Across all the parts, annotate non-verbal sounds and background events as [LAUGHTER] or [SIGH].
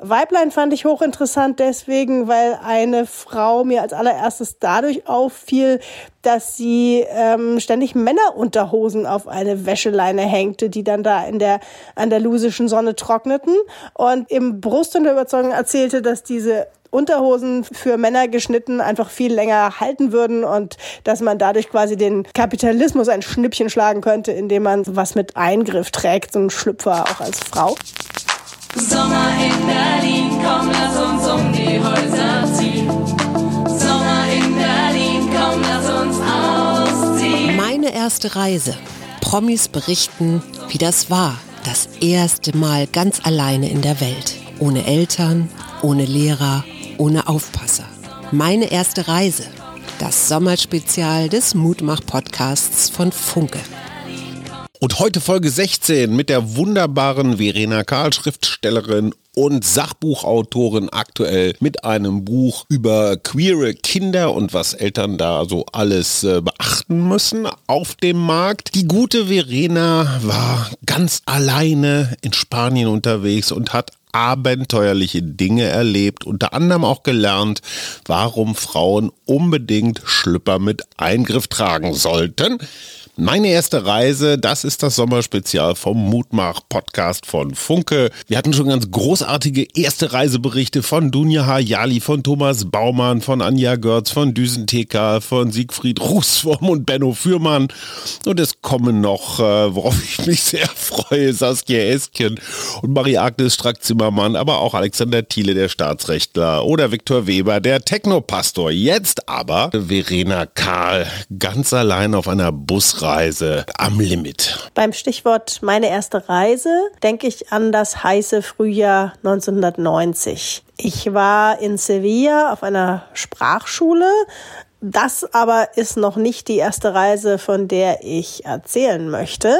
Weiblein fand ich hochinteressant deswegen, weil eine Frau mir als allererstes dadurch auffiel, dass sie ähm, ständig Männerunterhosen auf eine Wäscheleine hängte, die dann da in der andalusischen Sonne trockneten und im Brust und der Überzeugung erzählte, dass diese Unterhosen für Männer geschnitten einfach viel länger halten würden und dass man dadurch quasi den Kapitalismus ein Schnippchen schlagen könnte, indem man was mit Eingriff trägt, so ein Schlüpfer auch als Frau. Sommer in Berlin, komm, lass uns um die Häuser ziehen. Sommer in Berlin, komm, lass uns ausziehen. Meine erste Reise. Promis berichten, wie das war. Das erste Mal ganz alleine in der Welt. Ohne Eltern, ohne Lehrer, ohne Aufpasser. Meine erste Reise. Das Sommerspezial des Mutmach-Podcasts von Funke. Und heute Folge 16 mit der wunderbaren Verena Karl, Schriftstellerin und Sachbuchautorin aktuell mit einem Buch über queere Kinder und was Eltern da so alles äh, beachten müssen auf dem Markt. Die gute Verena war ganz alleine in Spanien unterwegs und hat abenteuerliche Dinge erlebt, unter anderem auch gelernt, warum Frauen unbedingt Schlüpper mit Eingriff tragen sollten. Meine erste Reise, das ist das Sommerspezial vom Mutmach-Podcast von Funke. Wir hatten schon ganz großartige erste Reiseberichte von Dunja Hayali, von Thomas Baumann, von Anja Görz, von Düsentheka, von Siegfried Rußwurm und Benno Fürmann. Und es kommen noch, äh, worauf [LAUGHS] ich mich sehr freue, Saskia Esken und Marie-Agnes Strack-Zimmermann, aber auch Alexander Thiele, der Staatsrechtler, oder Viktor Weber, der Technopastor. Jetzt aber Verena Karl, ganz allein auf einer Busreise Reise am Limit? Beim Stichwort meine erste Reise denke ich an das heiße Frühjahr 1990. Ich war in Sevilla auf einer Sprachschule, das aber ist noch nicht die erste Reise, von der ich erzählen möchte,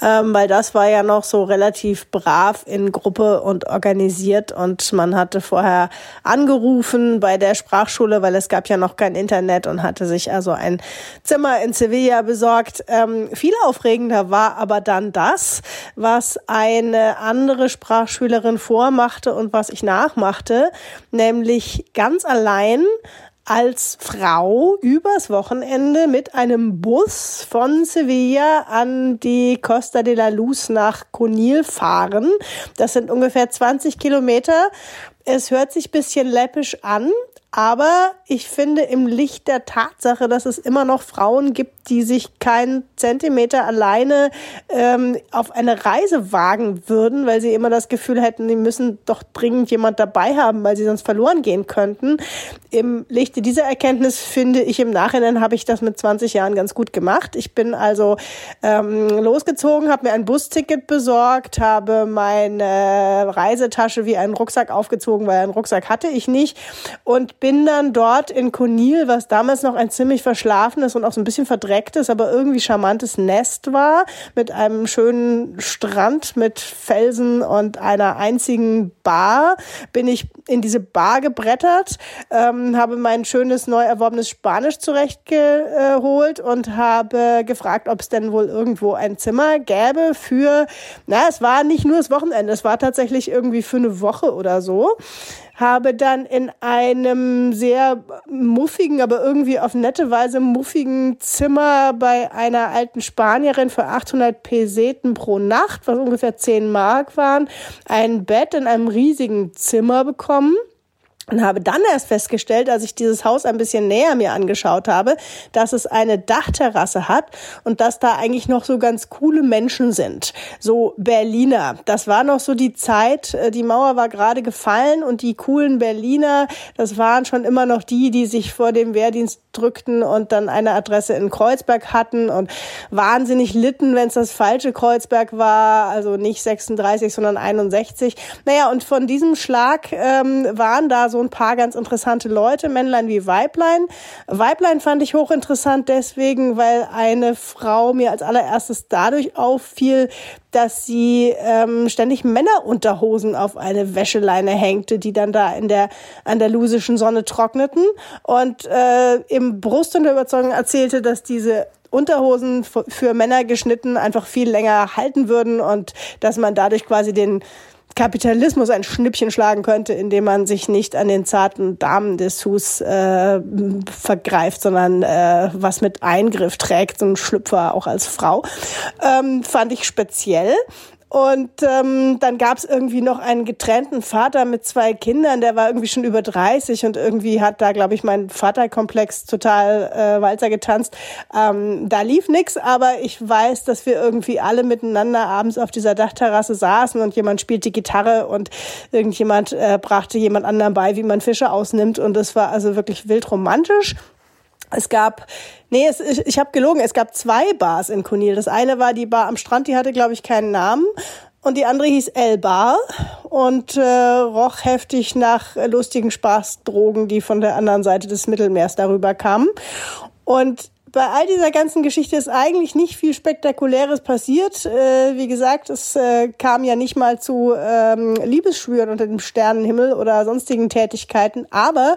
ähm, weil das war ja noch so relativ brav in Gruppe und organisiert und man hatte vorher angerufen bei der Sprachschule, weil es gab ja noch kein Internet und hatte sich also ein Zimmer in Sevilla besorgt. Ähm, viel aufregender war aber dann das, was eine andere Sprachschülerin vormachte und was ich nachmachte, nämlich ganz allein als Frau übers Wochenende mit einem Bus von Sevilla an die Costa de la Luz nach Conil fahren. Das sind ungefähr 20 Kilometer. Es hört sich bisschen läppisch an, aber ich finde im Licht der Tatsache, dass es immer noch Frauen gibt, die sich keinen Zentimeter alleine ähm, auf eine Reise wagen würden, weil sie immer das Gefühl hätten, die müssen doch dringend jemand dabei haben, weil sie sonst verloren gehen könnten. Im Lichte dieser Erkenntnis finde ich im Nachhinein habe ich das mit 20 Jahren ganz gut gemacht. Ich bin also ähm, losgezogen, habe mir ein Busticket besorgt, habe meine Reisetasche wie einen Rucksack aufgezogen, weil einen Rucksack hatte ich nicht und bin dann dort in Conil, was damals noch ein ziemlich verschlafenes und auch so ein bisschen verdrecktes, aber irgendwie charmantes Nest war, mit einem schönen Strand mit Felsen und einer einzigen Bar, bin ich in diese Bar gebrettert, ähm, habe mein schönes neu erworbenes Spanisch zurechtgeholt und habe gefragt, ob es denn wohl irgendwo ein Zimmer gäbe für, na, es war nicht nur das Wochenende, es war tatsächlich irgendwie für eine Woche oder so. Habe dann in einem sehr muffigen, aber irgendwie auf nette Weise muffigen Zimmer bei einer alten Spanierin für 800 Peseten pro Nacht, was ungefähr 10 Mark waren, ein Bett in einem riesigen Zimmer bekommen kommen und habe dann erst festgestellt, als ich dieses Haus ein bisschen näher mir angeschaut habe, dass es eine Dachterrasse hat und dass da eigentlich noch so ganz coole Menschen sind. So Berliner. Das war noch so die Zeit, äh, die Mauer war gerade gefallen und die coolen Berliner, das waren schon immer noch die, die sich vor dem Wehrdienst drückten und dann eine Adresse in Kreuzberg hatten und wahnsinnig litten, wenn es das falsche Kreuzberg war, also nicht 36, sondern 61. Naja, und von diesem Schlag ähm, waren da ein paar ganz interessante Leute, Männlein wie Weiblein. Weiblein fand ich hochinteressant deswegen, weil eine Frau mir als allererstes dadurch auffiel, dass sie ähm, ständig Männerunterhosen auf eine Wäscheleine hängte, die dann da in der andalusischen Sonne trockneten und äh, im Brust und der Überzeugung erzählte, dass diese Unterhosen für Männer geschnitten einfach viel länger halten würden und dass man dadurch quasi den Kapitalismus ein Schnippchen schlagen könnte, indem man sich nicht an den zarten Damendessous äh, vergreift, sondern äh, was mit Eingriff trägt, so ein Schlüpfer auch als Frau, ähm, fand ich speziell. Und ähm, dann gab es irgendwie noch einen getrennten Vater mit zwei Kindern, der war irgendwie schon über 30 und irgendwie hat da, glaube ich, mein Vaterkomplex total äh, Walzer getanzt. Ähm, da lief nix, aber ich weiß, dass wir irgendwie alle miteinander abends auf dieser Dachterrasse saßen und jemand spielte Gitarre und irgendjemand äh, brachte jemand anderen bei, wie man Fische ausnimmt. Und es war also wirklich wild romantisch. Es gab, nee, es, ich, ich habe gelogen, es gab zwei Bars in Kunil. Das eine war die Bar am Strand, die hatte, glaube ich, keinen Namen. Und die andere hieß El Bar und äh, roch heftig nach lustigen Spaßdrogen, die von der anderen Seite des Mittelmeers darüber kamen. Und bei all dieser ganzen Geschichte ist eigentlich nicht viel Spektakuläres passiert. Äh, wie gesagt, es äh, kam ja nicht mal zu ähm, Liebesschwüren unter dem Sternenhimmel oder sonstigen Tätigkeiten. Aber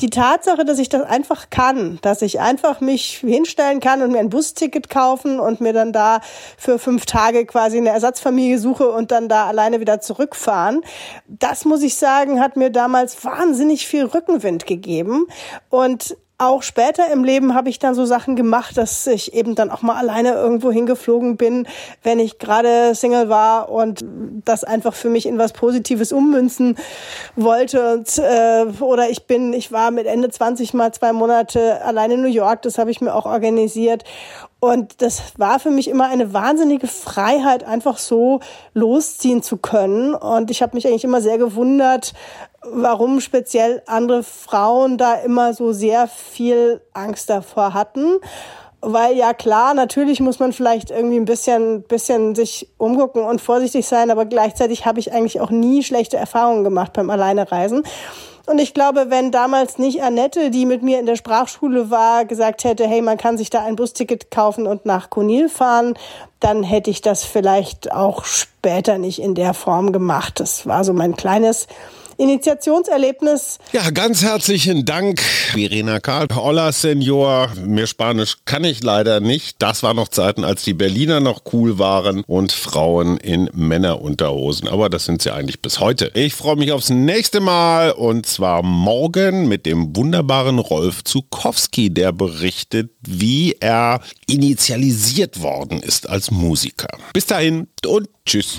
die Tatsache, dass ich das einfach kann, dass ich einfach mich hinstellen kann und mir ein Busticket kaufen und mir dann da für fünf Tage quasi eine Ersatzfamilie suche und dann da alleine wieder zurückfahren, das muss ich sagen, hat mir damals wahnsinnig viel Rückenwind gegeben und auch später im Leben habe ich dann so Sachen gemacht, dass ich eben dann auch mal alleine irgendwo hingeflogen bin, wenn ich gerade Single war und das einfach für mich in was Positives ummünzen wollte. Und, äh, oder ich bin, ich war mit Ende 20 mal zwei Monate alleine in New York, das habe ich mir auch organisiert. Und das war für mich immer eine wahnsinnige Freiheit, einfach so losziehen zu können. Und ich habe mich eigentlich immer sehr gewundert, warum speziell andere Frauen da immer so sehr viel Angst davor hatten. Weil ja klar, natürlich muss man vielleicht irgendwie ein bisschen, bisschen sich umgucken und vorsichtig sein, aber gleichzeitig habe ich eigentlich auch nie schlechte Erfahrungen gemacht beim Alleinereisen. Und ich glaube, wenn damals nicht Annette, die mit mir in der Sprachschule war, gesagt hätte, hey, man kann sich da ein Busticket kaufen und nach Conil fahren, dann hätte ich das vielleicht auch später nicht in der Form gemacht. Das war so mein kleines Initiationserlebnis. Ja, ganz herzlichen Dank, Verena Karl. Hola, Senor. Mehr Spanisch kann ich leider nicht. Das war noch Zeiten, als die Berliner noch cool waren und Frauen in Männerunterhosen. Aber das sind sie eigentlich bis heute. Ich freue mich aufs nächste Mal und zwar morgen mit dem wunderbaren Rolf Zukowski, der berichtet, wie er initialisiert worden ist als Musiker. Bis dahin und tschüss.